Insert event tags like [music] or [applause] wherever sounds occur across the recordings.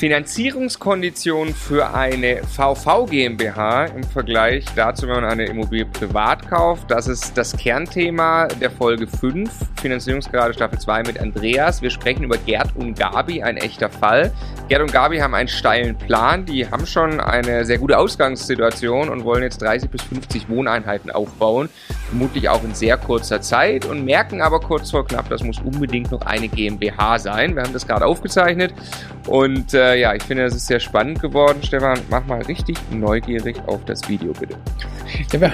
Finanzierungskonditionen für eine VV GmbH im Vergleich dazu, wenn man eine Immobilie privat kauft. Das ist das Kernthema der Folge 5, Finanzierungsgrade Staffel 2 mit Andreas. Wir sprechen über Gerd und Gabi, ein echter Fall. Gerd und Gabi haben einen steilen Plan. Die haben schon eine sehr gute Ausgangssituation und wollen jetzt 30 bis 50 Wohneinheiten aufbauen. Vermutlich auch in sehr kurzer Zeit und merken aber kurz vor knapp, das muss unbedingt noch eine GmbH sein. Wir haben das gerade aufgezeichnet und äh, ja, ich finde, das ist sehr spannend geworden. Stefan, mach mal richtig neugierig auf das Video, bitte. Ja, wir,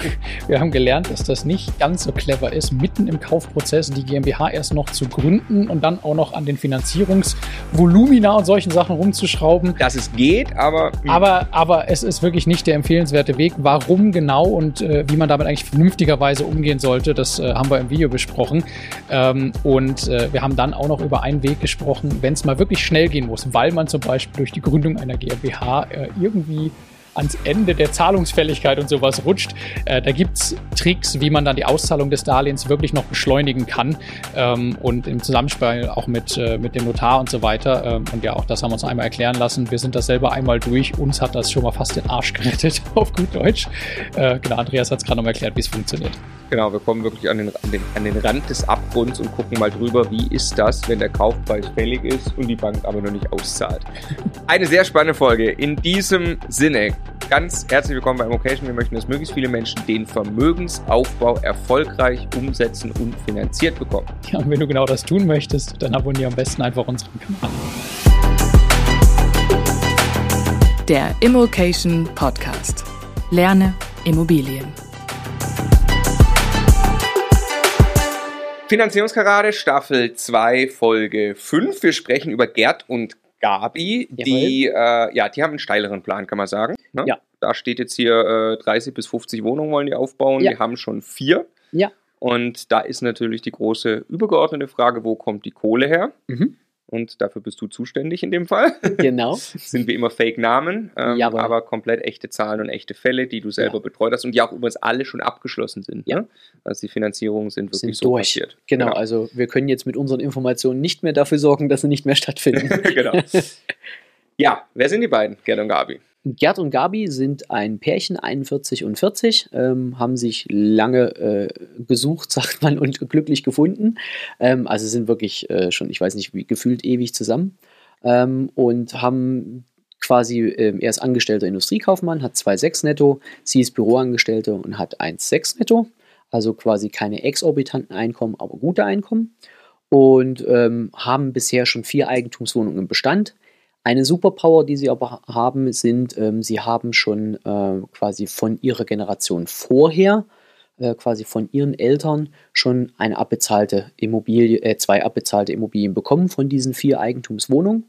wir, haben gelernt, dass das nicht ganz so clever ist, mitten im Kaufprozess die GmbH erst noch zu gründen und dann auch noch an den Finanzierungsvolumina und solchen Sachen rumzuschrauben. Dass es geht, aber. Aber, aber es ist wirklich nicht der empfehlenswerte Weg. Warum genau und äh, wie man damit eigentlich vernünftigerweise umgehen sollte, das äh, haben wir im Video besprochen. Ähm, und äh, wir haben dann auch noch über einen Weg gesprochen, wenn es mal wirklich schnell gehen muss, weil man zum Beispiel durch die Gründung einer GmbH äh, irgendwie ans Ende der Zahlungsfälligkeit und sowas rutscht. Äh, da gibt es Tricks, wie man dann die Auszahlung des Darlehens wirklich noch beschleunigen kann ähm, und im Zusammenspiel auch mit, äh, mit dem Notar und so weiter. Ähm, und ja, auch das haben wir uns einmal erklären lassen. Wir sind das selber einmal durch. Uns hat das schon mal fast den Arsch gerettet, [laughs] auf gut Deutsch. Äh, genau, Andreas hat es gerade noch mal erklärt, wie es funktioniert. Genau, wir kommen wirklich an den, an, den, an den Rand des Abgrunds und gucken mal drüber, wie ist das, wenn der Kaufpreis fällig ist und die Bank aber noch nicht auszahlt. [laughs] Eine sehr spannende Folge. In diesem Sinne, ganz herzlich willkommen bei Immocation. Wir möchten, dass möglichst viele Menschen den Vermögensaufbau erfolgreich umsetzen und finanziert bekommen. Ja, und wenn du genau das tun möchtest, dann abonniere am besten einfach unseren Kanal. Der Immocation Podcast. Lerne Immobilien. Finanzierungskarade Staffel 2 Folge 5. Wir sprechen über Gerd und Gabi, die, äh, ja, die haben einen steileren Plan, kann man sagen. Ne? Ja. Da steht jetzt hier äh, 30 bis 50 Wohnungen wollen die aufbauen. Ja. Die haben schon vier. Ja. Und da ist natürlich die große übergeordnete Frage, wo kommt die Kohle her? Mhm und dafür bist du zuständig in dem Fall. [laughs] Genau. [laughs] sind wie immer Fake-Namen, ähm, aber, aber komplett echte Zahlen und echte Fälle, die du selber ja. betreut hast und die auch übrigens alle schon abgeschlossen sind. Ja. Ne? Also die Finanzierungen sind wirklich sind so durch. passiert. Genau, genau, also wir können jetzt mit unseren Informationen nicht mehr dafür sorgen, dass sie nicht mehr [laughs] stattfinden. genau. Ja, wer sind die beiden, Gerd und Gabi? Gerd und Gabi sind ein Pärchen, 41 und 40, ähm, haben sich lange äh, gesucht, [laughs] sagt man, und glücklich gefunden. Ähm, also sind wirklich äh, schon, ich weiß nicht, wie, gefühlt ewig zusammen ähm, und haben quasi, äh, er ist angestellter Industriekaufmann, hat 2,6 netto, sie ist Büroangestellte und hat 1,6 netto. Also quasi keine exorbitanten Einkommen, aber gute Einkommen. Und ähm, haben bisher schon vier Eigentumswohnungen im Bestand eine Superpower, die sie aber haben, sind, ähm, sie haben schon äh, quasi von ihrer Generation vorher, äh, quasi von ihren Eltern, schon eine abbezahlte Immobilie, äh, zwei abbezahlte Immobilien bekommen von diesen vier Eigentumswohnungen.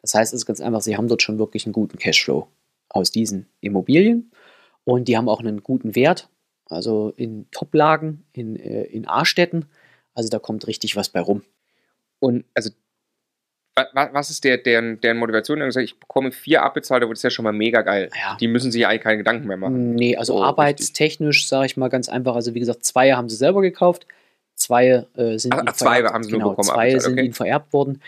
Das heißt, es ist ganz einfach, sie haben dort schon wirklich einen guten Cashflow aus diesen Immobilien und die haben auch einen guten Wert, also in Toplagen, in, äh, in A-Städten. Also da kommt richtig was bei rum. Und also was ist der, deren, deren Motivation? Ich bekomme vier abbezahlte, das ist ja schon mal mega geil. Ja. Die müssen sich eigentlich keine Gedanken mehr machen. Nee, also so arbeitstechnisch sage ich mal ganz einfach. Also wie gesagt, zwei haben sie selber gekauft, zwei äh, sind ach, ihnen zwei vererbt, haben sie genau, nur bekommen. Zwei sind okay. ihnen vererbt worden.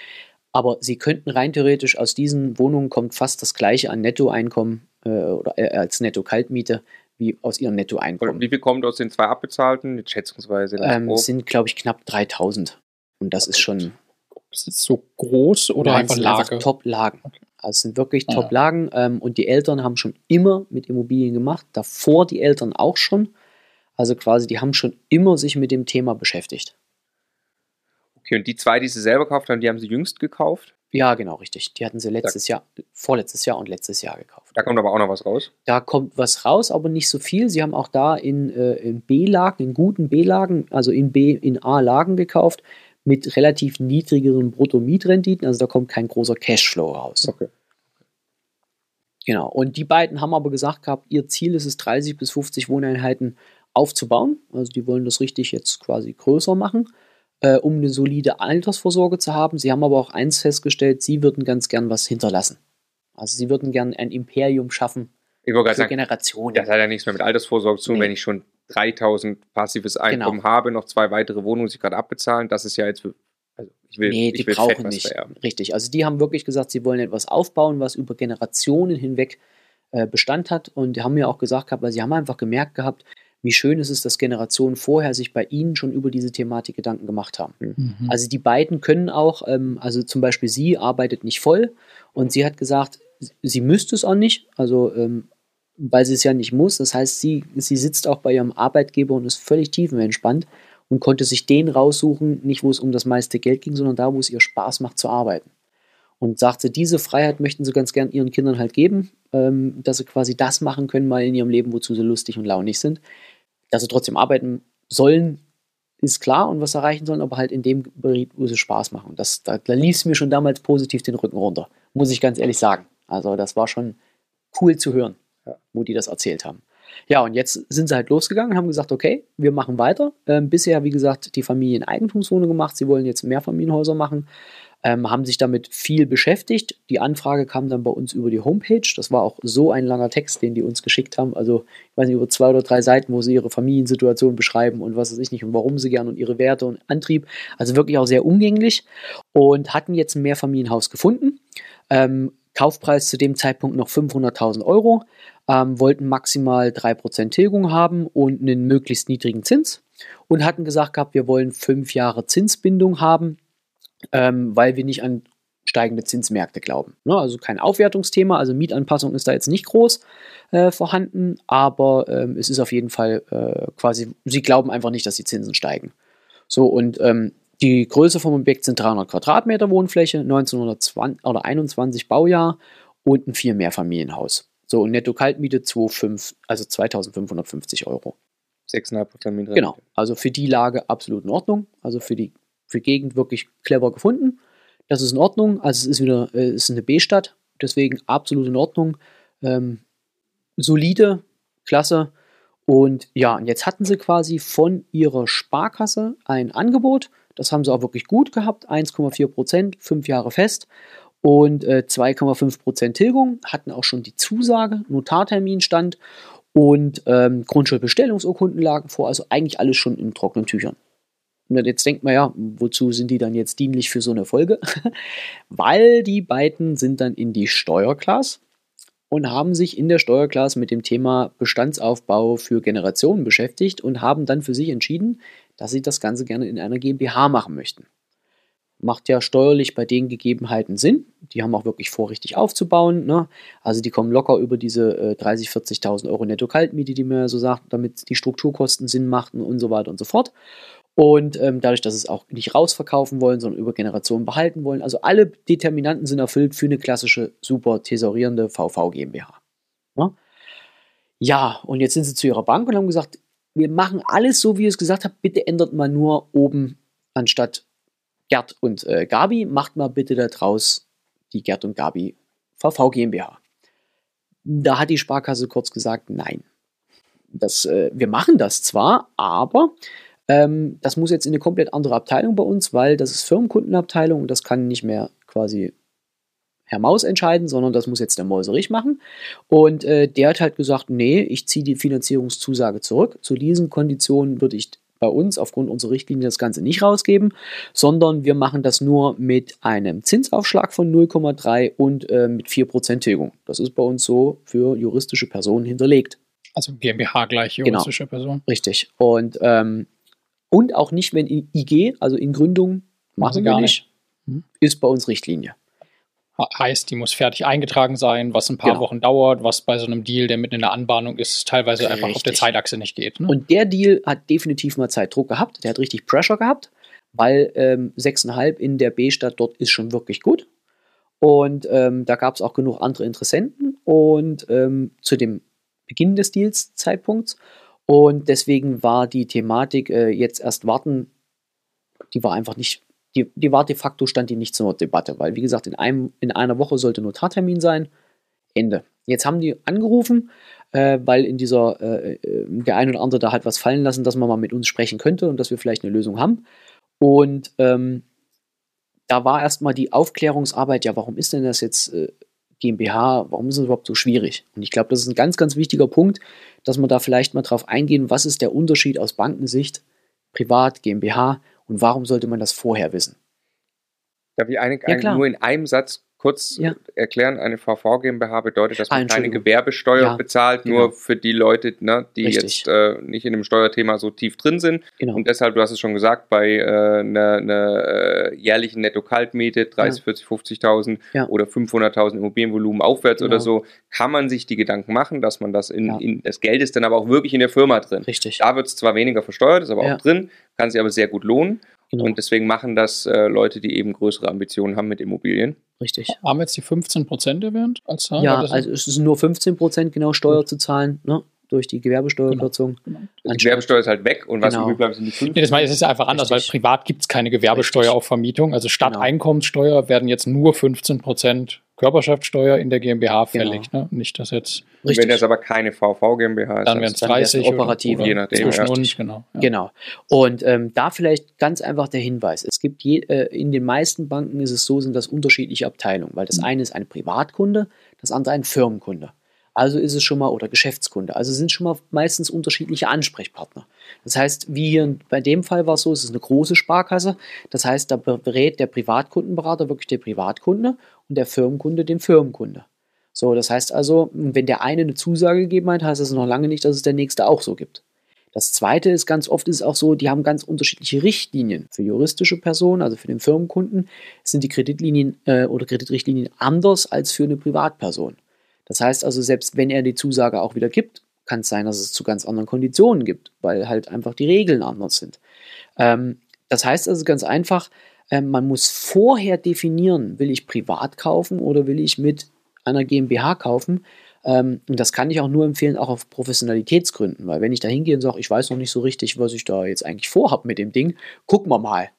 Aber sie könnten rein theoretisch aus diesen Wohnungen kommt fast das gleiche an Nettoeinkommen äh, oder äh, als Netto-Kaltmiete wie aus ihrem Nettoeinkommen. Wie viel kommt aus den zwei abbezahlten? Schätzungsweise. Ähm, sind, glaube ich, knapp 3000. Und das ist schon ist es so groß oder Nein, einfach Lage? Top-Lagen. Also es sind wirklich ja. Top-Lagen ähm, und die Eltern haben schon immer mit Immobilien gemacht, davor die Eltern auch schon. Also quasi, die haben schon immer sich mit dem Thema beschäftigt. Okay, und die zwei, die sie selber gekauft haben, die haben sie jüngst gekauft? Ja, genau, richtig. Die hatten sie letztes da, Jahr, vorletztes Jahr und letztes Jahr gekauft. Da kommt aber auch noch was raus? Da kommt was raus, aber nicht so viel. Sie haben auch da in, äh, in B-Lagen, in guten B-Lagen, also in B, in A-Lagen gekauft mit relativ niedrigeren Bruttomietrenditen, also da kommt kein großer Cashflow raus. Okay. Genau. Und die beiden haben aber gesagt gehabt, ihr Ziel ist es, 30 bis 50 Wohneinheiten aufzubauen. Also die wollen das richtig jetzt quasi größer machen, äh, um eine solide Altersvorsorge zu haben. Sie haben aber auch eins festgestellt, sie würden ganz gern was hinterlassen. Also sie würden gern ein Imperium schaffen ich für sagen, Generationen. Das hat ja nichts mehr mit Altersvorsorge zu tun, nee. wenn ich schon 3000 passives Einkommen genau. habe, noch zwei weitere Wohnungen, die ich gerade abbezahlen. Das ist ja jetzt, für, also Ich will, nee, die ich will brauchen nicht. vererben. Richtig. Also die haben wirklich gesagt, sie wollen etwas aufbauen, was über Generationen hinweg äh, Bestand hat. Und die haben mir auch gesagt gehabt, weil sie haben einfach gemerkt gehabt, wie schön es ist, dass Generationen vorher sich bei ihnen schon über diese Thematik Gedanken gemacht haben. Mhm. Also die beiden können auch, ähm, also zum Beispiel sie arbeitet nicht voll und sie hat gesagt, sie müsste es auch nicht, also ähm, weil sie es ja nicht muss. Das heißt, sie, sie sitzt auch bei ihrem Arbeitgeber und ist völlig tiefenentspannt und konnte sich den raussuchen, nicht wo es um das meiste Geld ging, sondern da, wo es ihr Spaß macht zu arbeiten. Und sagte, diese Freiheit möchten sie ganz gern ihren Kindern halt geben, ähm, dass sie quasi das machen können mal in ihrem Leben, wozu sie lustig und launig sind. Dass sie trotzdem arbeiten sollen, ist klar und was erreichen sollen, aber halt in dem Bereich, wo sie Spaß machen. Das, da, da lief es mir schon damals positiv den Rücken runter, muss ich ganz ehrlich sagen. Also das war schon cool zu hören, Ja. wo die das erzählt haben. Ja, und jetzt sind sie halt losgegangen und haben gesagt, okay, wir machen weiter. Ähm, bisher, wie gesagt, die Familieneigentumswohnung gemacht. Sie wollen jetzt Mehrfamilienhäuser machen, ähm, haben sich damit viel beschäftigt. Die Anfrage kam dann bei uns über die Homepage. Das war auch so ein langer Text, den die uns geschickt haben. Also, ich weiß nicht, über zwei oder drei Seiten, wo sie ihre Familiensituation beschreiben und was weiß ich nicht und warum sie gern und ihre Werte und Antrieb. Also wirklich auch sehr umgänglich und hatten jetzt ein Mehrfamilienhaus gefunden. Ähm, Kaufpreis zu dem Zeitpunkt noch 500.000 Euro, ähm, wollten maximal 3% Tilgung haben und einen möglichst niedrigen Zins und hatten gesagt gehabt, wir wollen fünf Jahre Zinsbindung haben, ähm, weil wir nicht an steigende Zinsmärkte glauben. Ne? Also kein Aufwertungsthema, also Mietanpassung ist da jetzt nicht groß äh, vorhanden, aber ähm, es ist auf jeden Fall äh, quasi, sie glauben einfach nicht, dass die Zinsen steigen. So, und ähm, die Größe vom Objekt sind 300 Quadratmeter Wohnfläche, 1920 oder 21 Baujahr und ein vier Mehrfamilienhaus. So, und Netto-Kaltmiete 2,5, also 2550 Euro. 6,5 Prozent. Genau, also für die Lage absolut in Ordnung. Also für die für Gegend wirklich clever gefunden. Das ist in Ordnung. Also es ist wieder äh, es ist eine B-Stadt, deswegen absolut in Ordnung. Ähm, solide, klasse. Und ja, und jetzt hatten sie quasi von ihrer Sparkasse ein Angebot. Das haben sie auch wirklich gut gehabt. 1,4 Prozent, fünf Jahre fest und äh, 2,5 Prozent Tilgung. Hatten auch schon die Zusage, Notartermin stand und ähm, Grundschuldbestellungsurkunden lagen vor. Also eigentlich alles schon in trockenen Tüchern. Und jetzt denkt man ja, wozu sind die dann jetzt dienlich für so eine Folge? [laughs] Weil die beiden sind dann in die Steuerklasse und haben sich in der Steuerklasse mit dem Thema Bestandsaufbau für Generationen beschäftigt und haben dann für sich entschieden, dass sie das Ganze gerne in einer GmbH machen möchten. Macht ja steuerlich bei den Gegebenheiten Sinn. Die haben auch wirklich vor, richtig aufzubauen. Ne? Also die kommen locker über diese äh, 30.000, 40.000 Euro Netto-Kaltmiete, die mir so sagt, damit die Strukturkosten Sinn machten und so weiter und so fort. Und ähm, dadurch, dass sie es auch nicht rausverkaufen wollen, sondern über Generationen behalten wollen. Also alle Determinanten sind erfüllt für eine klassische, super tesorierende VV GmbH. Ja? ja, und jetzt sind sie zu ihrer Bank und haben gesagt, wir machen alles so, wie ihr es gesagt habt, bitte ändert mal nur oben anstatt Gerd und äh, Gabi, macht mal bitte da draus die Gerd und Gabi VV GmbH. Da hat die Sparkasse kurz gesagt, nein. Das, äh, wir machen das zwar, aber ähm, das muss jetzt in eine komplett andere Abteilung bei uns, weil das ist Firmenkundenabteilung und das kann nicht mehr quasi Herr Maus entscheiden, sondern das muss jetzt der Mäuserich machen. Und äh, der hat halt gesagt, nee, ich ziehe die Finanzierungszusage zurück. Zu diesen Konditionen würde ich bei uns aufgrund unserer Richtlinie das Ganze nicht rausgeben, sondern wir machen das nur mit einem Zinsaufschlag von 0,3 und äh, mit 4% Tilgung. Das ist bei uns so für juristische Personen hinterlegt. Also GmbH gleich Genau. juristische Person. Richtig. Und, ähm, und auch nicht, wenn in IG, also in Gründung, Machen machen wir gar nicht, Hm. ist bei uns Richtlinie. Heißt, die muss fertig eingetragen sein, was ein paar Genau. Wochen dauert, was bei so einem Deal, der mitten in der Anbahnung ist, teilweise einfach auf der Richtig. Zeitachse nicht geht. Ne? Und der Deal hat definitiv mal Zeitdruck gehabt. Der hat richtig Pressure gehabt, weil ähm, 6,5 in der B-Stadt dort ist schon wirklich gut. Und ähm, da gab es auch genug andere Interessenten und ähm, zu dem Beginn des Deals Zeitpunkts. Und deswegen war die Thematik äh, jetzt erst warten, die war einfach nicht, die, die war de facto stand die nicht zur Debatte, weil wie gesagt, in, einem, in einer Woche sollte Notartermin sein. Ende. Jetzt haben die angerufen, äh, weil in dieser, äh, äh, der ein oder andere da hat was fallen lassen, dass man mal mit uns sprechen könnte und dass wir vielleicht eine Lösung haben. Und ähm, da war erstmal die Aufklärungsarbeit, ja, warum ist denn das jetzt äh, GmbH, warum ist es überhaupt so schwierig? Und ich glaube, das ist ein ganz, ganz wichtiger Punkt, dass wir da vielleicht mal drauf eingehen, was ist der Unterschied aus Bankensicht, Privat, GmbH und warum sollte man das vorher wissen? Darf ich eine, Ja, nur in einem Satz kurz Ja. erklären? Eine VV GmbH bedeutet, dass Ah, man keine Entschuldigung. Gewerbesteuer Ja, bezahlt, genau. nur für die Leute, ne, die Richtig. jetzt äh, nicht in dem Steuerthema so tief drin sind. Genau. Und deshalb, du hast es schon gesagt, bei äh, einer einer, äh, jährlichen Netto-Kaltmiete, 30, 40, 50.000 Ja. oder 500.000 Immobilienvolumen aufwärts Genau. oder so, kann man sich die Gedanken machen, dass man das in, Ja. in das Geld ist dann aber auch wirklich in der Firma drin. Richtig. Da wird es zwar weniger versteuert, ist aber Ja. auch drin, kann sich aber sehr gut lohnen. Genau. Und deswegen machen das äh, Leute, die eben größere Ambitionen haben mit Immobilien. Richtig. Haben wir jetzt die 15 Prozent erwähnt als Zahl? Ja, also es ist nur 15 Prozent genau Steuer zu zahlen, ne? durch die Gewerbesteuerkürzung. Genau. Die Anstatt- Gewerbesteuer ist halt weg und was Genau. übrig bleibt, sind die 5. Nee, das meine ich, es ist ja einfach anders, Richtig. weil privat gibt es keine Gewerbesteuer Richtig. auf Vermietung. Also statt Genau. Einkommenssteuer werden jetzt nur 15 Prozent Körperschaftssteuer in der GmbH fällig. Ne? Nicht, dass jetzt, Wenn das aber keine VV GmbH ist, dann wären es dann wär's eine 30 operative. oder, Je nachdem, zwischen uns, genau. Ja. Genau. Und ähm, da vielleicht ganz einfach der Hinweis. Es gibt je, äh, in den meisten Banken ist es so, sind das unterschiedliche Abteilungen, weil das eine ist ein Privatkunde, das andere ein Firmenkunde. Also ist es schon mal, oder Geschäftskunde. Also sind schon mal meistens unterschiedliche Ansprechpartner. Das heißt, wie hier bei dem Fall war es so, es ist eine große Sparkasse. Das heißt, da berät der Privatkundenberater wirklich den Privatkunde und der Firmenkunde den Firmenkunde. So, das heißt also, wenn der eine eine Zusage gegeben hat, heißt das noch lange nicht, dass es der nächste auch so gibt. Das zweite ist, ganz oft ist es auch so, die haben ganz unterschiedliche Richtlinien. Für juristische Personen, also für den Firmenkunden, sind die Kreditlinien äh, oder Kreditrichtlinien anders als für eine Privatperson. Das heißt also, selbst wenn er die Zusage auch wieder gibt, kann es sein, dass es zu ganz anderen Konditionen gibt, weil halt einfach die Regeln anders sind. Ähm, das heißt also ganz einfach, ähm, man muss vorher definieren, will ich privat kaufen oder will ich mit einer GmbH kaufen. Ähm, und das kann ich auch nur empfehlen, auch auf Professionalitätsgründen, weil wenn ich da hingehe und sage, ich weiß noch nicht so richtig, was ich da jetzt eigentlich vorhabe mit dem Ding, gucken wir mal.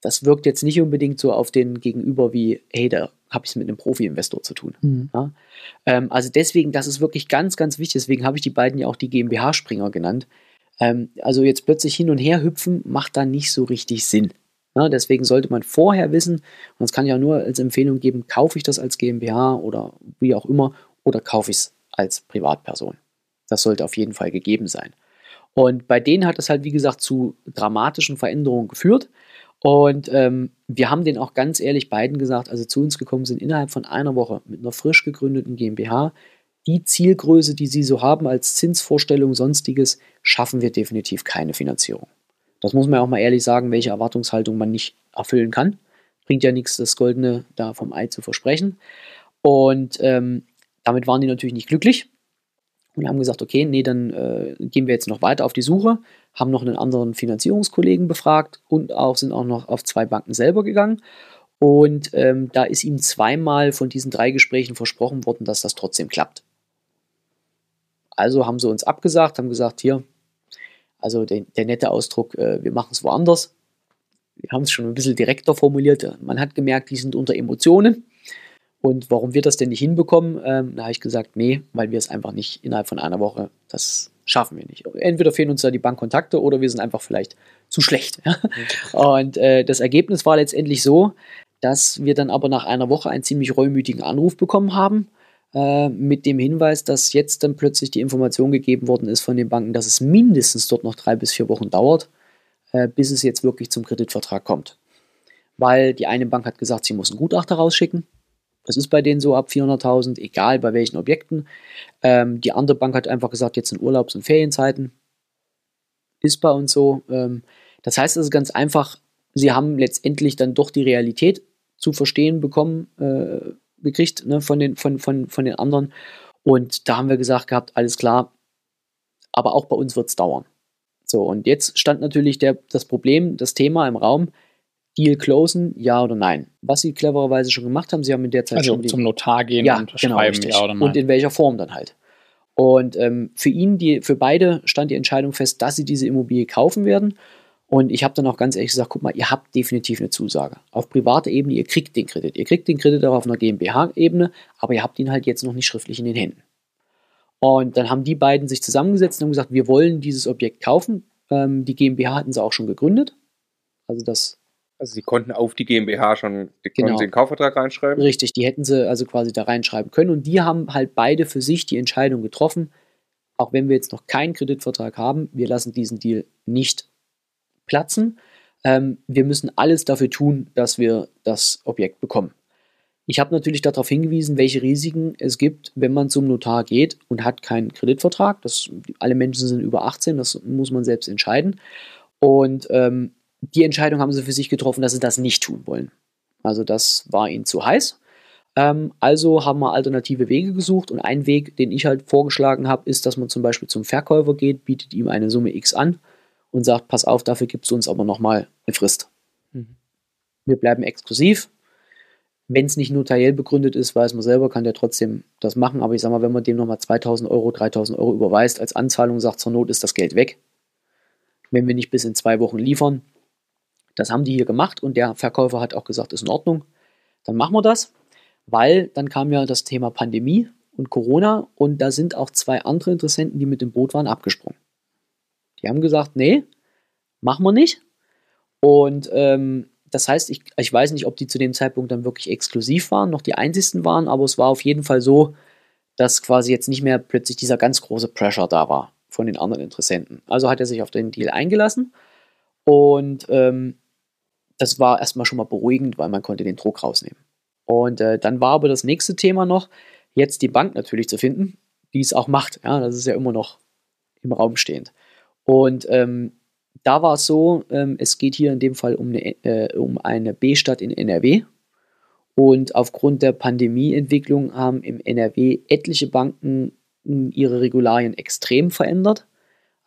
Das wirkt jetzt nicht unbedingt so auf den Gegenüber wie, hey, da habe ich es mit einem Profi-Investor zu tun. Mhm. Ja? Ähm, also deswegen, das ist wirklich ganz, ganz wichtig. Deswegen habe ich die beiden ja auch die GmbH-Springer genannt. Ähm, also jetzt plötzlich hin und her hüpfen, macht da nicht so richtig Sinn. Ja, deswegen sollte man vorher wissen, und das kann auch nur als Empfehlung geben, kaufe ich das als GmbH oder wie auch immer, oder kaufe ich es als Privatperson. Das sollte auf jeden Fall gegeben sein. Und bei denen hat das halt, wie gesagt, zu dramatischen Veränderungen geführt. Und ähm, wir haben den auch ganz ehrlich beiden gesagt, also zu uns gekommen sind innerhalb von einer Woche mit einer frisch gegründeten GmbH. Die Zielgröße, die sie so haben als Zinsvorstellung, sonstiges, schaffen wir definitiv keine Finanzierung. Das muss man auch mal ehrlich sagen, welche Erwartungshaltung man nicht erfüllen kann. Bringt ja nichts, das Goldene da vom Ei zu versprechen. Und ähm, damit waren die natürlich nicht glücklich und haben gesagt, okay, nee, dann äh, gehen wir jetzt noch weiter auf die Suche, haben noch einen anderen Finanzierungskollegen befragt und auch sind auch noch auf zwei Banken selber gegangen. Und ähm, da ist ihm zweimal von diesen drei Gesprächen versprochen worden, dass das trotzdem klappt. Also haben sie uns abgesagt, haben gesagt, hier, also der, der nette Ausdruck, äh, wir machen es woanders. Wir haben es schon ein bisschen direkter formuliert. Man hat gemerkt, die sind unter Emotionen. Und warum wir das denn nicht hinbekommen, ähm, da habe ich gesagt, nee, weil wir es einfach nicht innerhalb von einer Woche, das schaffen wir nicht. Entweder fehlen uns da die Bankkontakte oder wir sind einfach vielleicht zu schlecht. [laughs] Und äh, das Ergebnis war letztendlich so, dass wir dann aber nach einer Woche einen ziemlich reumütigen Anruf bekommen haben, äh, mit dem Hinweis, dass jetzt dann plötzlich die Information gegeben worden ist von den Banken, dass es mindestens dort noch drei bis vier Wochen dauert, äh, bis es jetzt wirklich zum Kreditvertrag kommt. Weil die eine Bank hat gesagt, sie muss einen Gutachter rausschicken. Das ist bei denen so ab 400.000, egal bei welchen Objekten. Ähm, die andere Bank hat einfach gesagt, jetzt sind Urlaubs- und Ferienzeiten. Ist bei uns so. Ähm, das heißt also ganz einfach, sie haben letztendlich dann doch die Realität zu verstehen bekommen, äh, gekriegt ne, von, den, von, von, von den anderen. Und da haben wir gesagt gehabt, alles klar, aber auch bei uns wird es dauern. So, und jetzt stand natürlich der, das Problem, das Thema im Raum, Deal closen, ja oder nein. Was sie clevererweise schon gemacht haben, sie haben in der Zeit Also schon zum Notar gehen ja, und genau, schreiben, richtig. ja oder nein. Und in welcher Form dann halt. Und ähm, für ihn, die, für beide stand die Entscheidung fest, dass sie diese Immobilie kaufen werden. Und ich habe dann auch ganz ehrlich gesagt, guck mal, ihr habt definitiv eine Zusage. Auf privater Ebene, ihr kriegt den Kredit. Ihr kriegt den Kredit auch auf einer GmbH-Ebene, aber ihr habt ihn halt jetzt noch nicht schriftlich in den Händen. Und dann haben die beiden sich zusammengesetzt und haben gesagt, wir wollen dieses Objekt kaufen. Ähm, die GmbH hatten sie auch schon gegründet. Also das Also sie konnten auf die GmbH schon die Genau. konnten sie den Kaufvertrag reinschreiben. Richtig, die hätten sie also quasi da reinschreiben können. Und die haben halt beide für sich die Entscheidung getroffen, auch wenn wir jetzt noch keinen Kreditvertrag haben, wir lassen diesen Deal nicht platzen. Ähm, wir müssen alles dafür tun, dass wir das Objekt bekommen. Ich habe natürlich darauf hingewiesen, welche Risiken es gibt, wenn man zum Notar geht und hat keinen Kreditvertrag. Das, alle Menschen sind über 18, das muss man selbst entscheiden. Und ähm, die Entscheidung haben sie für sich getroffen, dass sie das nicht tun wollen. Also das war ihnen zu heiß. Ähm, also haben wir alternative Wege gesucht und ein Weg, den ich halt vorgeschlagen habe, ist, dass man zum Beispiel zum Verkäufer geht, bietet ihm eine Summe X an und sagt, pass auf, dafür gibst du uns aber nochmal eine Frist. Mhm. Wir bleiben exklusiv, wenn es nicht notariell begründet ist, weiß man selber, kann der trotzdem das machen. Aber ich sage mal, wenn man dem nochmal 2000 Euro, 3000 Euro überweist als Anzahlung, sagt zur Not ist das Geld weg. Wenn wir nicht bis in zwei Wochen liefern, das haben die hier gemacht und der Verkäufer hat auch gesagt, ist in Ordnung. Dann machen wir das, weil dann kam ja das Thema Pandemie und Corona und da sind auch zwei andere Interessenten, die mit dem Boot waren, abgesprungen. Die haben gesagt, nee, machen wir nicht. Und ähm, das heißt, ich, ich weiß nicht, ob die zu dem Zeitpunkt dann wirklich exklusiv waren, noch die einzigsten waren, aber es war auf jeden Fall so, dass quasi jetzt nicht mehr plötzlich dieser ganz große Pressure da war von den anderen Interessenten. Also hat er sich auf den Deal eingelassen und ähm, das war erstmal schon mal beruhigend, weil man konnte den Druck rausnehmen. Und äh, dann war aber das nächste Thema noch, jetzt die Bank natürlich zu finden, die es auch macht. Ja, das ist ja immer noch im Raum stehend. Und ähm, da war es so, ähm, es geht hier in dem Fall um eine, äh, um eine B-Stadt in NRW. Und aufgrund der Pandemieentwicklung haben im NRW etliche Banken hm, ihre Regularien extrem verändert.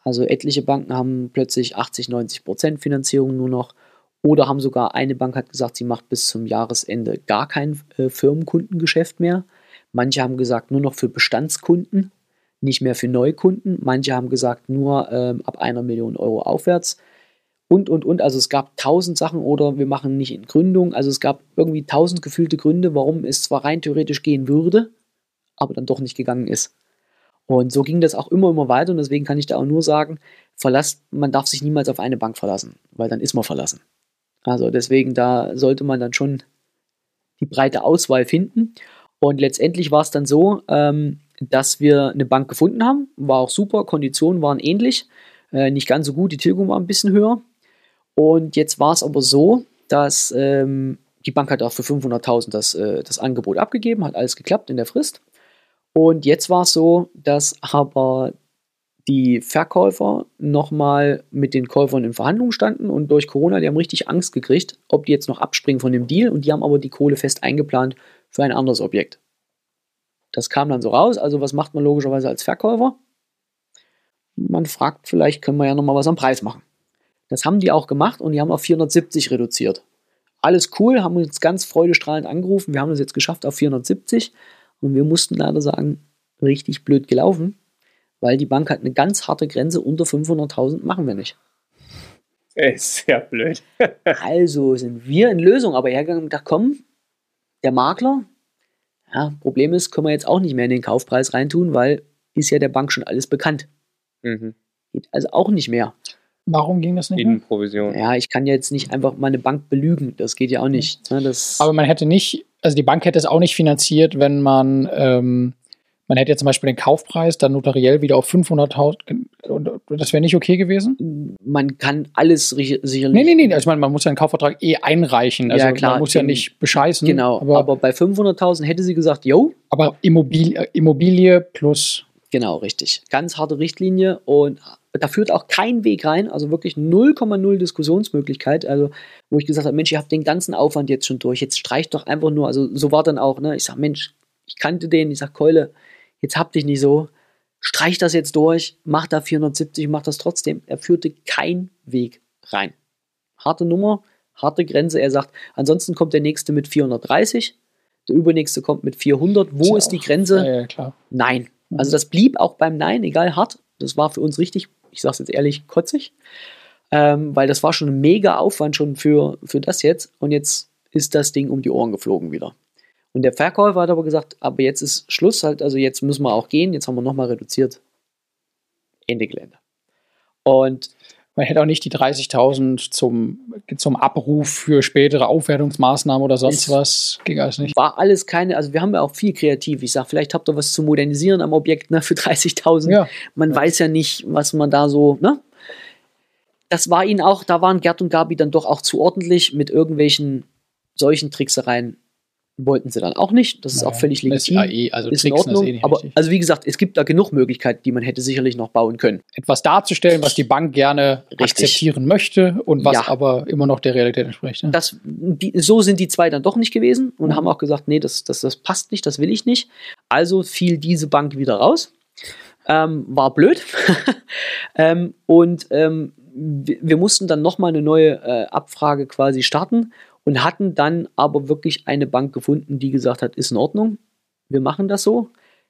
Also etliche Banken haben plötzlich 80, 90 Prozent Finanzierung nur noch. Oder haben sogar eine Bank hat gesagt, sie macht bis zum Jahresende gar kein äh, Firmenkundengeschäft mehr. Manche haben gesagt, nur noch für Bestandskunden nicht mehr für Neukunden. Manche haben gesagt, nur ähm, ab einer Million Euro aufwärts. Und, und, und. Also es gab tausend Sachen oder wir machen nicht in Gründung. Also es gab irgendwie tausend gefühlte Gründe, warum es zwar rein theoretisch gehen würde, aber dann doch nicht gegangen ist. Und so ging das auch immer, immer weiter. Und deswegen kann ich da auch nur sagen, verlasst, man darf sich niemals auf eine Bank verlassen, weil dann ist man verlassen. Also deswegen, da sollte man dann schon die breite Auswahl finden. Und letztendlich war es dann so, ähm, dass wir eine Bank gefunden haben. War auch super, Konditionen waren ähnlich, äh, nicht ganz so gut, die Tilgung war ein bisschen höher. Und jetzt war es aber so, dass ähm, die Bank hat auch für 500.000 das, äh, das Angebot abgegeben, hat alles geklappt in der Frist. Und jetzt war es so, dass aber die Verkäufer nochmal mit den Käufern in Verhandlungen standen und durch Corona, die haben richtig Angst gekriegt, ob die jetzt noch abspringen von dem Deal und die haben aber die Kohle fest eingeplant für ein anderes Objekt. Das kam dann so raus. Also was macht man logischerweise als Verkäufer? Man fragt, vielleicht können wir ja nochmal was am Preis machen. Das haben die auch gemacht und die haben auf 470 reduziert. Alles cool, haben uns ganz freudestrahlend angerufen. Wir haben es jetzt geschafft auf 470 und wir mussten leider sagen, richtig blöd gelaufen, weil die Bank hat eine ganz harte Grenze unter 500.000 machen wir nicht. Ist sehr blöd. [laughs] also sind wir in Lösung, aber hergegangen und gedacht, komm, der Makler, ja, Problem ist, können wir jetzt auch nicht mehr in den Kaufpreis reintun, weil ist ja der Bank schon alles bekannt. Mhm. Geht also auch nicht mehr. Warum ging das nicht mehr? Provision. Ja, ich kann jetzt nicht einfach meine Bank belügen. Das geht ja auch nicht. Ne? Das Aber man hätte nicht, also die Bank hätte es auch nicht finanziert, wenn man ähm, man hätte ja zum Beispiel den Kaufpreis dann notariell wieder auf 500.000, das wäre nicht okay gewesen? Man kann alles sicherlich. Nee, nee, nee, also man, man muss ja einen Kaufvertrag eh einreichen. Also ja, klar, man muss ja nicht bescheißen. Genau, aber, aber bei 500.000 hätte sie gesagt, yo. Aber Immobilie, Immobilie plus. Genau, richtig. Ganz harte Richtlinie und da führt auch kein Weg rein, also wirklich 0,0 Diskussionsmöglichkeit. Also, wo ich gesagt habe, Mensch, ihr habt den ganzen Aufwand jetzt schon durch, jetzt streicht doch einfach nur, also so war dann auch, ne? Ich sage, Mensch, ich kannte den, ich sage, Keule, jetzt habt dich nicht so, streich das jetzt durch, mach da 470, mach das trotzdem. Er führte kein Weg rein. Harte Nummer, harte Grenze. Er sagt, ansonsten kommt der nächste mit 430, der übernächste kommt mit 400. Wo ist, ist die Grenze? Ja, ja, Nein. Mhm. Also das blieb auch beim Nein, egal hart. Das war für uns richtig, ich sage es jetzt ehrlich, kotzig. Ähm, weil das war schon ein mega Aufwand schon für, für das jetzt. Und jetzt ist das Ding um die Ohren geflogen wieder. Und der Verkäufer hat aber gesagt, aber jetzt ist Schluss halt, also jetzt müssen wir auch gehen, jetzt haben wir nochmal reduziert. Ende Gelände. Und man hätte auch nicht die 30.000 zum, zum Abruf für spätere Aufwertungsmaßnahmen oder sonst was. Ging alles nicht. War alles keine, also wir haben ja auch viel kreativ. Ich sage, vielleicht habt ihr was zu modernisieren am Objekt ne, für 30.000. Ja. Man ja. weiß ja nicht, was man da so, ne? das war ihnen auch, da waren Gerd und Gabi dann doch auch zu ordentlich mit irgendwelchen solchen Tricksereien wollten sie dann auch nicht. Das ist Naja, auch völlig das ist legitim. ja eh, also ist in Ordnung. eh aber richtig. also wie gesagt, es gibt da genug Möglichkeiten, die man hätte sicherlich noch bauen können. etwas darzustellen, was die Bank gerne Richtig. akzeptieren möchte und was Ja. aber immer noch der Realität entspricht. Ne? Das, die, so sind die zwei dann doch nicht gewesen und Mhm. haben auch gesagt, nee, das, das, das passt nicht, das will ich nicht. Also fiel diese Bank wieder raus. Ähm, war blöd. [laughs] ähm, und ähm, wir, wir mussten dann nochmal eine neue äh, Abfrage quasi starten und hatten dann aber wirklich eine Bank gefunden, die gesagt hat, ist in Ordnung, wir machen das so.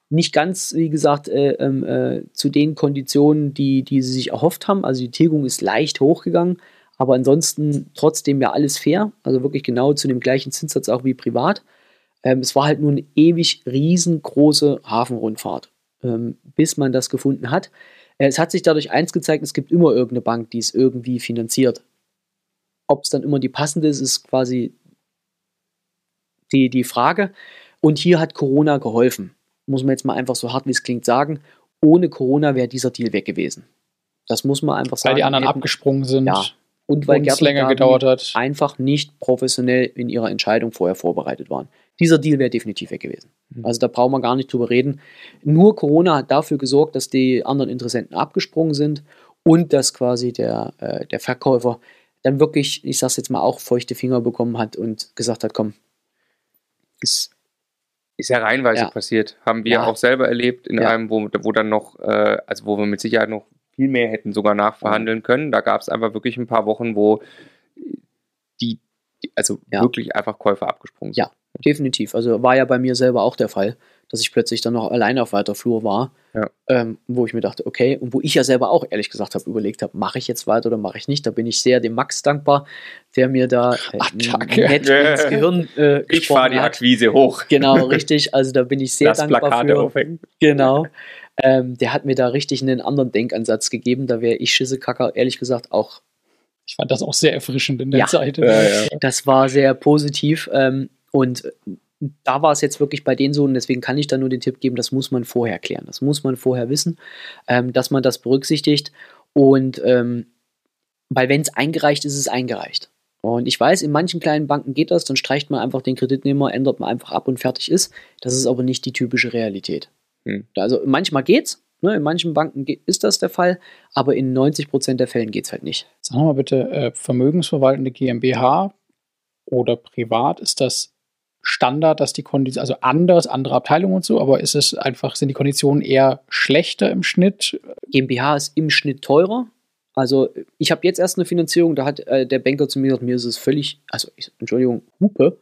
Nicht ganz, wie gesagt, äh, ähm, äh, zu den Konditionen, die, die sie sich erhofft haben. Also die Tilgung ist leicht hochgegangen, aber ansonsten trotzdem ja alles fair. Also wirklich genau zu dem gleichen Zinssatz auch wie privat. Ähm, es war halt nur eine ewig riesengroße Hafenrundfahrt, ähm, bis man das gefunden hat. Äh, es hat sich dadurch eins gezeigt, es gibt immer irgendeine Bank, die es irgendwie finanziert. Ob es dann immer die passende ist, ist quasi die, die Frage. Und hier hat Corona geholfen. Muss man jetzt mal einfach so hart wie es klingt sagen. Ohne Corona wäre dieser Deal weg gewesen. Das muss man einfach sagen. Weil die anderen Hätten- abgesprungen sind Ja. und weil es länger gedauert hat. einfach nicht professionell in ihrer Entscheidung vorher vorbereitet waren. Dieser Deal wäre definitiv weg gewesen. Mhm. Also da brauchen wir gar nicht drüber reden. Nur Corona hat dafür gesorgt, dass die anderen Interessenten abgesprungen sind und dass quasi der, äh, der Verkäufer dann wirklich, ich sag's jetzt mal, auch feuchte Finger bekommen hat und gesagt hat, komm, ist, Ist ja reihenweise Ja. passiert. Haben wir Ja. auch selber erlebt, in Ja. einem, wo, wo dann noch, äh, also wo wir mit Sicherheit noch viel mehr hätten sogar nachverhandeln können. Da gab es einfach wirklich ein paar Wochen, wo die, also wirklich einfach Käufer abgesprungen sind. Ja. definitiv. Also war ja bei mir selber auch der Fall, dass ich plötzlich dann noch alleine auf weiter Flur war, Ja. ähm, wo ich mir dachte, okay, und wo ich ja selber auch ehrlich gesagt habe, überlegt habe, mache ich jetzt weiter oder mache ich nicht. Da bin ich sehr dem Max dankbar, der mir da äh, Attacke. nett ins Gehirn äh, Ich fahre die. Akquise hoch. Genau, richtig. Also da bin ich sehr das dankbar Plakate für. aufhängen. Genau. Ähm, der hat mir da richtig einen anderen Denkansatz gegeben. Da wäre ich Schisselkacker, ehrlich gesagt, auch Ich fand das auch sehr erfrischend in der Ja. Zeit. Ja, ja. Das war sehr positiv. Ähm, und da war es jetzt wirklich bei denen so, und deswegen kann ich da nur den Tipp geben, das muss man vorher klären. Das muss man vorher wissen, ähm, dass man das berücksichtigt. Und ähm, weil wenn es eingereicht ist, ist es eingereicht. Und ich weiß, in manchen kleinen Banken geht das, dann streicht man einfach den Kreditnehmer, ändert man einfach ab und fertig ist. Das ist aber nicht die typische Realität. Hm. Also manchmal geht's, ne? in manchen Banken ist das der Fall, aber in 90% der Fällen geht es halt nicht. Sag mal bitte, äh, vermögensverwaltende GmbH oder privat, ist das Standard, dass die Konditionen, also anders, andere Abteilungen und so, aber ist es einfach, sind die Konditionen eher schlechter im Schnitt? GmbH ist im Schnitt teurer. Also ich habe jetzt erst eine Finanzierung, da hat äh, der Banker zu mir gesagt, mir ist es völlig, also ich, Entschuldigung, Hupe,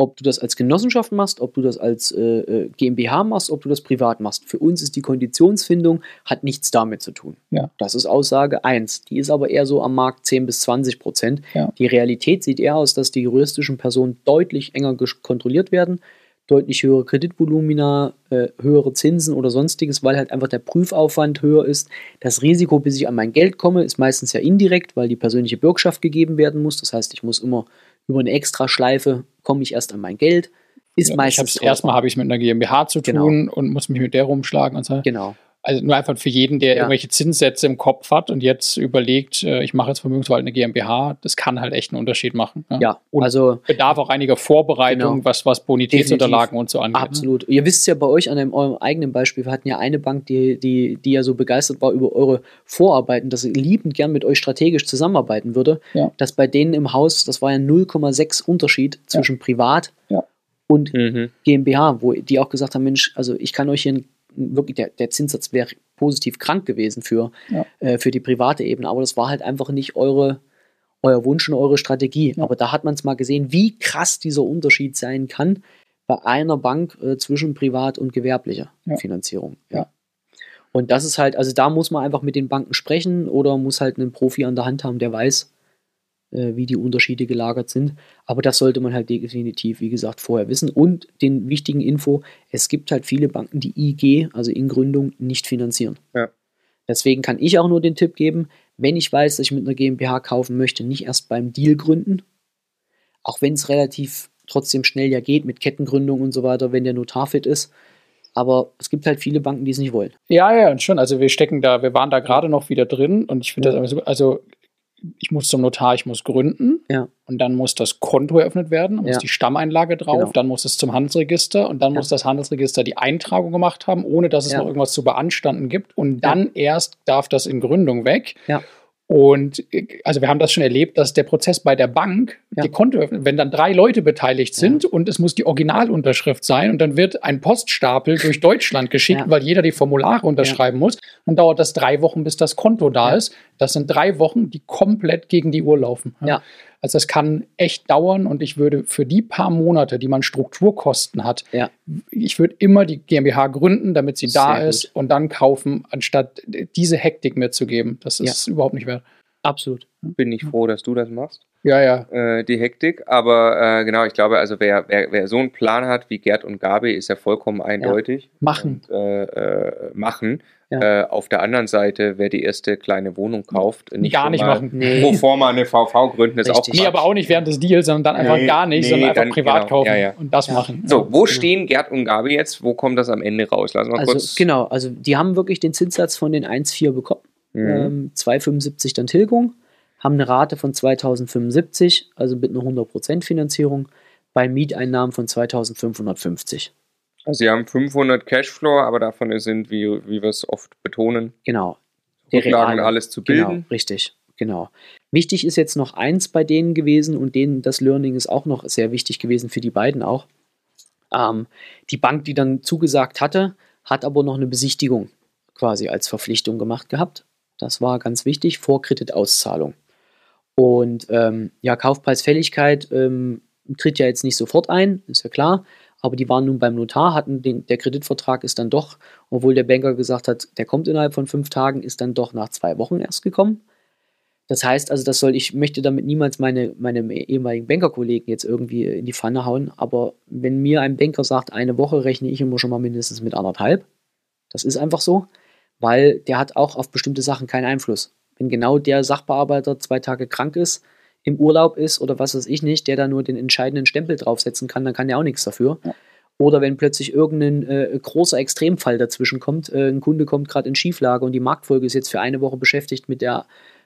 ob du das als Genossenschaft machst, ob du das als äh, äh, GmbH machst, ob du das privat machst. Für uns ist die Konditionsfindung, hat nichts damit zu tun. Ja. Das ist Aussage 1. Die ist aber eher so am Markt 10 bis 20 Prozent. Ja. Die Realität sieht eher aus, dass die juristischen Personen deutlich enger kontrolliert werden, deutlich höhere Kreditvolumina, äh, höhere Zinsen oder sonstiges, weil halt einfach der Prüfaufwand höher ist. Das Risiko, bis ich an mein Geld komme, ist meistens ja indirekt, weil die persönliche Bürgschaft gegeben werden muss. Das heißt, ich muss immer über eine Extraschleife komme ich erst an mein Geld. Ist ich meistens erstmal habe ich es mit einer GmbH zu Genau. tun und muss mich mit der rumschlagen und so. Genau. Also nur einfach für jeden, der Ja. irgendwelche Zinssätze im Kopf hat und jetzt überlegt, äh, ich mache jetzt vermögensverwaltende GmbH, das kann halt echt einen Unterschied machen. Ja, Und also bedarf auch einiger Vorbereitung, Genau. was, was Bonitätsunterlagen und so angeht. ne? Absolut. Ihr wisst ja bei euch an einem, eurem eigenen Beispiel, wir hatten ja eine Bank, die, die, die ja so begeistert war über eure Vorarbeiten, dass sie liebend gern mit euch strategisch zusammenarbeiten würde. Ja. Dass bei denen im Haus, das war ja 0,6 Unterschied zwischen Privat Ja. und Mhm. GmbH, wo die auch gesagt haben, Mensch, also ich kann euch hier einen- wirklich, der, der Zinssatz wäre positiv krank gewesen für, Ja. äh, für die private Ebene, aber das war halt einfach nicht eure, euer Wunsch und eure Strategie. Ja. Aber da hat man es mal gesehen, wie krass dieser Unterschied sein kann bei einer Bank äh, zwischen privat und gewerblicher Ja. Finanzierung. Ja. Und das ist halt, also da muss man einfach mit den Banken sprechen oder muss halt einen Profi an der Hand haben, der weiß, äh, wie die Unterschiede gelagert sind. Aber das sollte man halt definitiv, wie gesagt, vorher wissen. Und den wichtigen Info, es gibt halt viele Banken, die IG, also in Gründung, nicht finanzieren. Ja. Deswegen kann ich auch nur den Tipp geben, wenn ich weiß, dass ich mit einer GmbH kaufen möchte, nicht erst beim Deal gründen, auch wenn es relativ trotzdem schnell ja geht mit Kettengründung und so weiter, wenn der Notar fit ist. Aber es gibt halt viele Banken, die es nicht wollen. Ja, ja, und schon. Also wir stecken da, wir waren da gerade noch wieder drin und ich finde Ja. das aber so, also ich muss zum Notar, ich muss gründen. Ja. Und dann muss das Konto eröffnet werden, muss Ja. die Stammeinlage drauf, Genau. dann muss es zum Handelsregister und dann Ja. muss das Handelsregister die Eintragung gemacht haben, ohne dass es noch irgendwas zu beanstanden gibt. Und dann erst darf das in Gründung weg. Ja. Und äh, also wir haben das schon erlebt, dass der Prozess bei der Bank, Ja. die Konto öffnet, wenn dann drei Leute beteiligt sind und es muss die Originalunterschrift sein und dann wird ein Poststapel durch [laughs] Deutschland geschickt, Ja. weil jeder die Formulare unterschreiben muss, dann dauert das drei Wochen, bis das Konto da Ja. ist. Das sind drei Wochen, die komplett gegen die Uhr laufen. Ja. Also das kann echt dauern und ich würde für die paar Monate, die man Strukturkosten hat, Ja. ich würde immer die GmbH gründen, damit sie da Sehr ist und dann kaufen, anstatt diese Hektik mitzugeben. Das Ja. ist überhaupt nicht wert. Absolut. Bin ich froh, dass du das machst. Ja, ja. äh, die Hektik. Aber äh, genau, ich glaube, also wer, wer, wer so einen Plan hat wie Gerd und Gabi, ist ja vollkommen eindeutig. Machen. Und, äh, äh, machen. Ja. Äh, auf der anderen Seite, wer die erste kleine Wohnung kauft, nicht Gar nicht mal machen. Nee. Forma eine VV gründen, ist auch Richtig. Nee, aber auch nicht während des Deals, sondern dann einfach Nee, gar nicht, nee, sondern einfach dann- privat genau, kaufen ja, ja. und das Ja. machen. So, wo stehen Gerd und Gabi jetzt? Wo kommt das am Ende raus? Lass mal Also kurz. genau, also die haben wirklich den Zinssatz von den 1,4 bekommen. Mhm. Ähm, 2,75 dann Tilgung, haben eine Rate von 2075, also mit einer 100% Finanzierung, bei Mieteinnahmen von 2550. Also sie haben 500 Cashflow, aber davon sind, wie, wie wir es oft betonen, Genau. Rücklagen reale. alles zu Genau, bilden. richtig, genau. Wichtig ist jetzt noch eins bei denen gewesen und denen das Learning ist auch noch sehr wichtig gewesen für die beiden auch. Ähm, die Bank, die dann zugesagt hatte, hat aber noch eine Besichtigung quasi als Verpflichtung gemacht gehabt. Das war ganz wichtig, vor Kreditauszahlung. Und ähm, ja, Kaufpreisfälligkeit ähm, tritt ja jetzt nicht sofort ein, ist ja klar. Aber die waren nun beim Notar, hatten den, der Kreditvertrag ist dann doch, obwohl der Banker gesagt hat, der kommt innerhalb von fünf Tagen, ist dann doch nach zwei Wochen erst gekommen. Das heißt also, das soll, ich möchte damit niemals meine, meine ehemaligen Bankerkollegen jetzt irgendwie in die Pfanne hauen, aber wenn mir ein Banker sagt, eine Woche rechne ich immer schon mal mindestens mit anderthalb. Das ist einfach so, weil der hat auch auf bestimmte Sachen keinen Einfluss. Wenn genau der Sachbearbeiter zwei Tage krank ist, im Urlaub ist oder was weiß ich nicht, der da nur den entscheidenden Stempel draufsetzen kann, dann kann der auch nichts dafür. Oder wenn plötzlich irgendein äh, großer Extremfall dazwischen kommt, äh, ein Kunde kommt gerade in Schieflage und die Marktfolge ist jetzt für eine Woche beschäftigt mit der,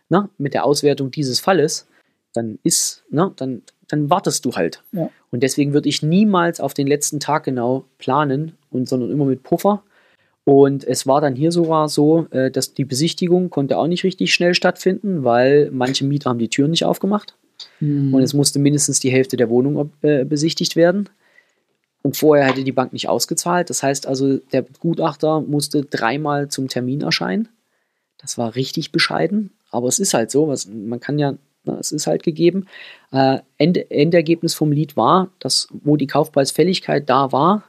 na, mit der Auswertung dieses Falles, dann ist, na, dann, dann wartest du halt. Ja. Und deswegen würde ich niemals auf den letzten Tag genau planen, und, sondern immer mit Puffer. Und es war dann hier sogar so, äh, dass die Besichtigung konnte auch nicht richtig schnell stattfinden, weil manche Mieter haben die Türen nicht aufgemacht. Mhm. Und es musste mindestens die Hälfte der Wohnung äh, besichtigt werden. Und vorher hätte die Bank nicht ausgezahlt. Das heißt also, der Gutachter musste dreimal zum Termin erscheinen. Das war richtig bescheiden. Aber es ist halt so, was, man kann ja, na, es ist halt gegeben. Äh, End, Endergebnis vom Lied war, dass wo die Kaufpreisfälligkeit da war,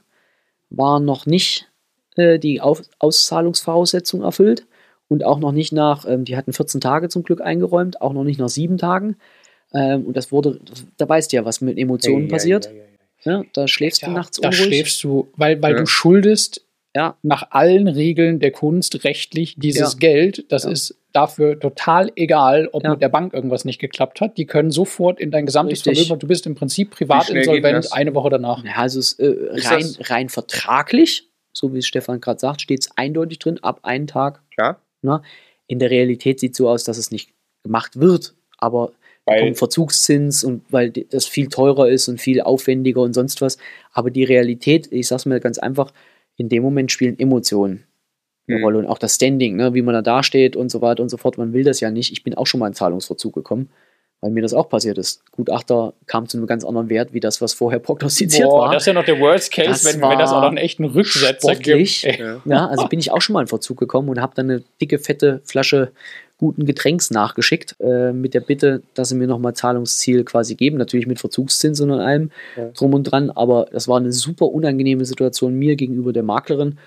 war noch nicht äh, die Auf Auszahlungsvoraussetzung erfüllt und auch noch nicht nach, ähm, die hatten 14 Tage zum Glück eingeräumt, auch noch nicht nach sieben Tagen. Ähm, und das wurde, da weißt du ja, was mit Emotionen Ei, ei, passiert. Ja, da schläfst ja, du nachts da unruhig. schläfst du, weil, weil Ja. du schuldest Ja. nach allen Regeln der Kunst rechtlich dieses Ja. Geld. Das Ja. ist dafür total egal, ob Ja. mit der Bank irgendwas nicht geklappt hat. Die können sofort in dein gesamtes Richtig. Vermögen, du bist im Prinzip privatinsolvent das? eine Woche danach. Ja, also es, äh, Ist rein, rein vertraglich, so wie es Stefan gerade sagt, steht es eindeutig drin, ab einen Tag. Klar. Ne? In der Realität sieht es so aus, dass es nicht gemacht wird, aber Weil- Verzugszins und weil das viel teurer ist und viel aufwendiger und sonst was. Aber die Realität, ich sag's mir ganz einfach, in dem Moment spielen Emotionen eine Hm. Rolle und auch das Standing, ne, wie man da dasteht und so weiter und so fort. Man will das ja nicht. Ich bin auch schon mal in Zahlungsverzug gekommen, weil mir das auch passiert ist. Gutachter kam zu einem ganz anderen Wert, wie das, was vorher prognostiziert Boah, war. das ist ja noch der Worst Case, Das wenn, wenn das auch noch einen echten Rücksetzer sportlich. gibt. Ja. Ja, also bin ich auch schon mal in Verzug gekommen und habe dann eine dicke, fette Flasche guten Getränks nachgeschickt, äh, mit der Bitte, dass sie mir nochmal Zahlungsziel quasi geben. Natürlich mit Verzugszins und allem Ja. drum und dran, aber das war eine super unangenehme Situation mir gegenüber der Maklerin,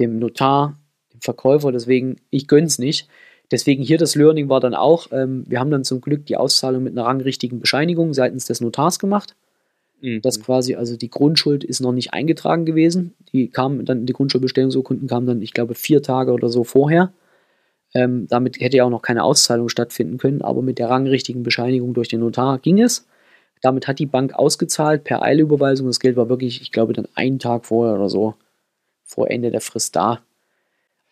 dem Notar, dem Verkäufer. Deswegen, ich gönn's nicht. Deswegen hier das Learning war dann auch, ähm, wir haben dann zum Glück die Auszahlung mit einer rangrichtigen Bescheinigung seitens des Notars gemacht. Mhm. Das quasi, also die Grundschuld ist noch nicht eingetragen gewesen. Die kam dann, die Grundschuldbestellungsurkunden kamen dann, ich glaube, vier Tage oder so vorher. Ähm, damit hätte ja auch noch keine Auszahlung stattfinden können, aber mit der rangrichtigen Bescheinigung durch den Notar ging es. Damit hat die Bank ausgezahlt per Eilüberweisung. Das Geld war wirklich, ich glaube, dann einen Tag vorher oder so, vor Ende der Frist da.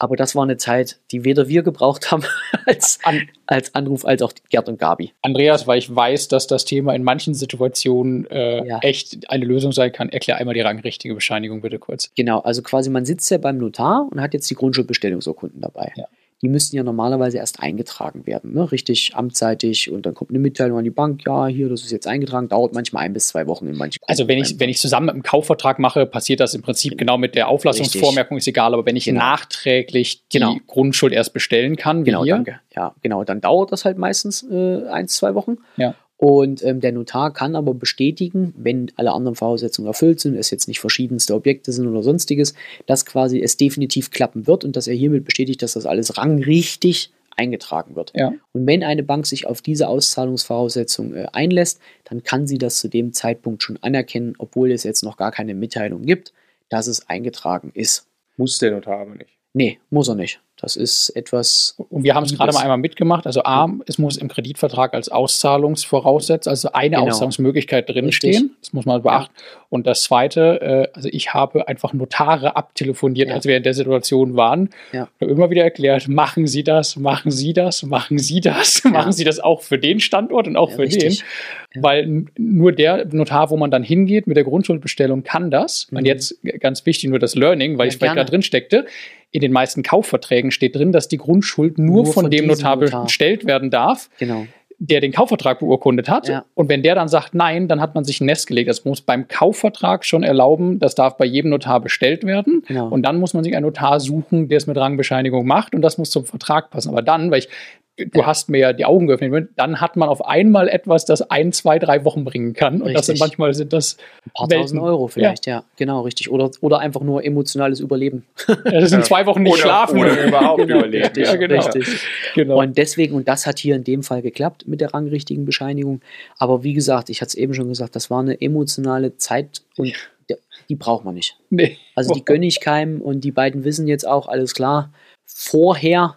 Aber das war eine Zeit, die weder wir gebraucht haben [laughs] als, An als Anruf, als auch Gerd und Gabi. Andreas, weil ich weiß, dass das Thema in manchen Situationen äh, Ja. echt eine Lösung sein kann, erklär einmal die rangrichtige Bescheinigung bitte kurz. Genau, also quasi man sitzt ja beim Notar und hat jetzt die Grundschuldbestellungsurkunden dabei. Ja. Die müssten ja normalerweise erst eingetragen werden, ne? richtig amtsseitig und dann kommt eine Mitteilung an die Bank, ja, hier, das ist jetzt eingetragen, dauert manchmal ein bis zwei Wochen in manchen Also wenn ich, wenn ich zusammen mit dem Kaufvertrag mache, passiert das im Prinzip genau mit der Auflassungsvormerkung, ist egal, aber wenn ich Genau. nachträglich die Genau. Grundschuld erst bestellen kann, wie Genau, hier, danke. Ja, genau. Dann dauert das halt meistens äh, ein, zwei Wochen. Ja. Und ähm, der Notar kann aber bestätigen, wenn alle anderen Voraussetzungen erfüllt sind, es jetzt nicht verschiedenste Objekte sind oder sonstiges, dass quasi es definitiv klappen wird und dass er hiermit bestätigt, dass das alles rangrichtig eingetragen wird. Ja. Und wenn eine Bank sich auf diese Auszahlungsvoraussetzung äh, einlässt, dann kann sie das zu dem Zeitpunkt schon anerkennen, obwohl es jetzt noch gar keine Mitteilung gibt, dass es eingetragen ist. Muss der Notar aber nicht. Nee, muss er nicht. Das ist etwas Und wir haben es gerade mal einmal mitgemacht. Also A, es muss im Kreditvertrag als Auszahlungsvoraussetz, also eine Genau. Auszahlungsmöglichkeit drinstehen. Das muss man beachten. Und das Zweite, äh, also ich habe einfach Notare abtelefoniert, Ja. als wir in der Situation waren. Ja. Und immer wieder erklärt, machen Sie das, machen Sie das, machen Sie das, machen Sie das auch für den Standort und auch Ja, für richtig. den. Ja. Weil nur der Notar, wo man dann hingeht mit der Grundschuldbestellung, kann das. Und Mhm. jetzt g- ganz wichtig nur das Learning, weil Ja, ich vielleicht gerade drin steckte. In den meisten Kaufverträgen steht drin, dass die Grundschuld nur, Nur von, von dem Notar. bestellt werden darf, genau. der den Kaufvertrag beurkundet hat. Ja. Und wenn der dann sagt nein, dann hat man sich ein Nest gelegt. Das muss beim Kaufvertrag schon erlauben, das darf bei jedem Notar bestellt werden. Genau. Und dann muss man sich einen Notar suchen, der es mit Rangbescheinigung macht und das muss zum Vertrag passen. Aber dann, weil ich, du Ja. hast mir ja die Augen geöffnet, dann hat man auf einmal etwas, das ein, zwei, drei Wochen bringen kann. Und das sind Richtig. manchmal sind das, Ein paar Welten. tausend Euro vielleicht, ja. Genau, richtig. Oder, oder einfach nur emotionales Überleben. [laughs] das sind zwei Wochen nicht Oder- schlafen. oder überhaupt Genau, überleben. richtig, Ja, genau. richtig. Genau. Und deswegen, und das hat hier in dem Fall geklappt mit der rangrichtigen Bescheinigung. Aber wie gesagt, ich hatte es eben schon gesagt, das war eine emotionale Zeit und die, die braucht man nicht. nee. Also die gönne ich keinem und die beiden wissen jetzt auch, alles klar, vorher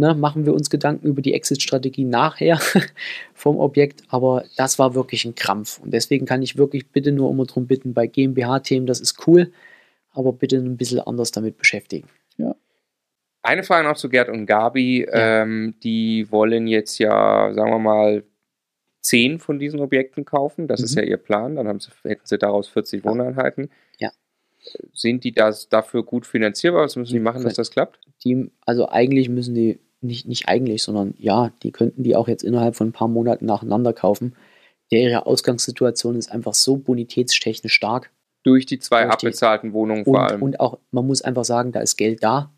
ne, machen wir uns Gedanken über die Exit-Strategie nachher [laughs] vom Objekt, aber das war wirklich ein Krampf und deswegen kann ich wirklich bitte nur immer darum bitten, bei GmbH-Themen, das ist cool, aber bitte ein bisschen anders damit beschäftigen. Eine Frage noch zu Gerd und Gabi. Ähm, die wollen jetzt ja, sagen wir mal, zehn von diesen Objekten kaufen. Das ist Mhm. ja ihr Plan. Dann haben sie, hätten sie daraus 40 Wohneinheiten. Ja. Sind die das dafür gut finanzierbar? Was müssen die machen, dass das klappt? Die, also eigentlich müssen die, nicht, nicht eigentlich, sondern ja, die könnten die auch jetzt innerhalb von ein paar Monaten nacheinander kaufen. Deren Ausgangssituation ist einfach so bonitätstechnisch stark. Durch die zwei Durch die- abbezahlten Wohnungen vor Und, allem. und auch, man muss einfach sagen, da ist Geld da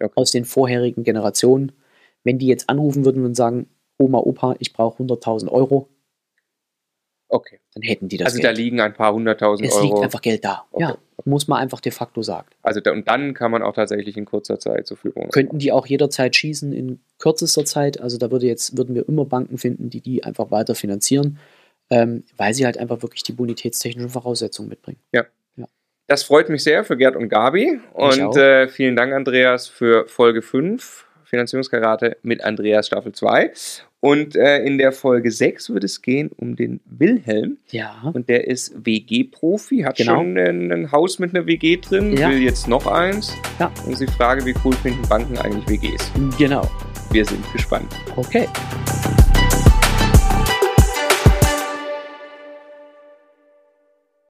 Okay. aus den vorherigen Generationen. Wenn die jetzt anrufen würden und sagen, Oma, Opa, ich brauche 100.000 Euro, okay. Dann hätten die das Also da Geld. liegen ein paar hunderttausend es Euro. liegt einfach Geld da. Okay. Ja, muss man einfach de facto sagen. Also da, und dann kann man auch tatsächlich in kurzer Zeit zur Verfügung Könnten die auch jederzeit schießen in kürzester Zeit. Also da würde jetzt, würden wir immer Banken finden, die die einfach weiter finanzieren, ähm, weil sie halt einfach wirklich die bonitätstechnischen Voraussetzungen mitbringen. Das freut mich sehr für Gerd und Gabi. Und auch. äh, vielen Dank, Andreas, für Folge 5, Finanzierungskarate mit Andreas Staffel 2. Und äh, in der Folge 6 wird es gehen um den Wilhelm. Ja, Und der ist WG-Profi, hat Genau. schon ein, ein Haus mit einer WG drin, Ja. will jetzt noch eins. Ja. Und sie frage, wie cool finden Banken eigentlich WGs? genau. Wir sind gespannt. Okay.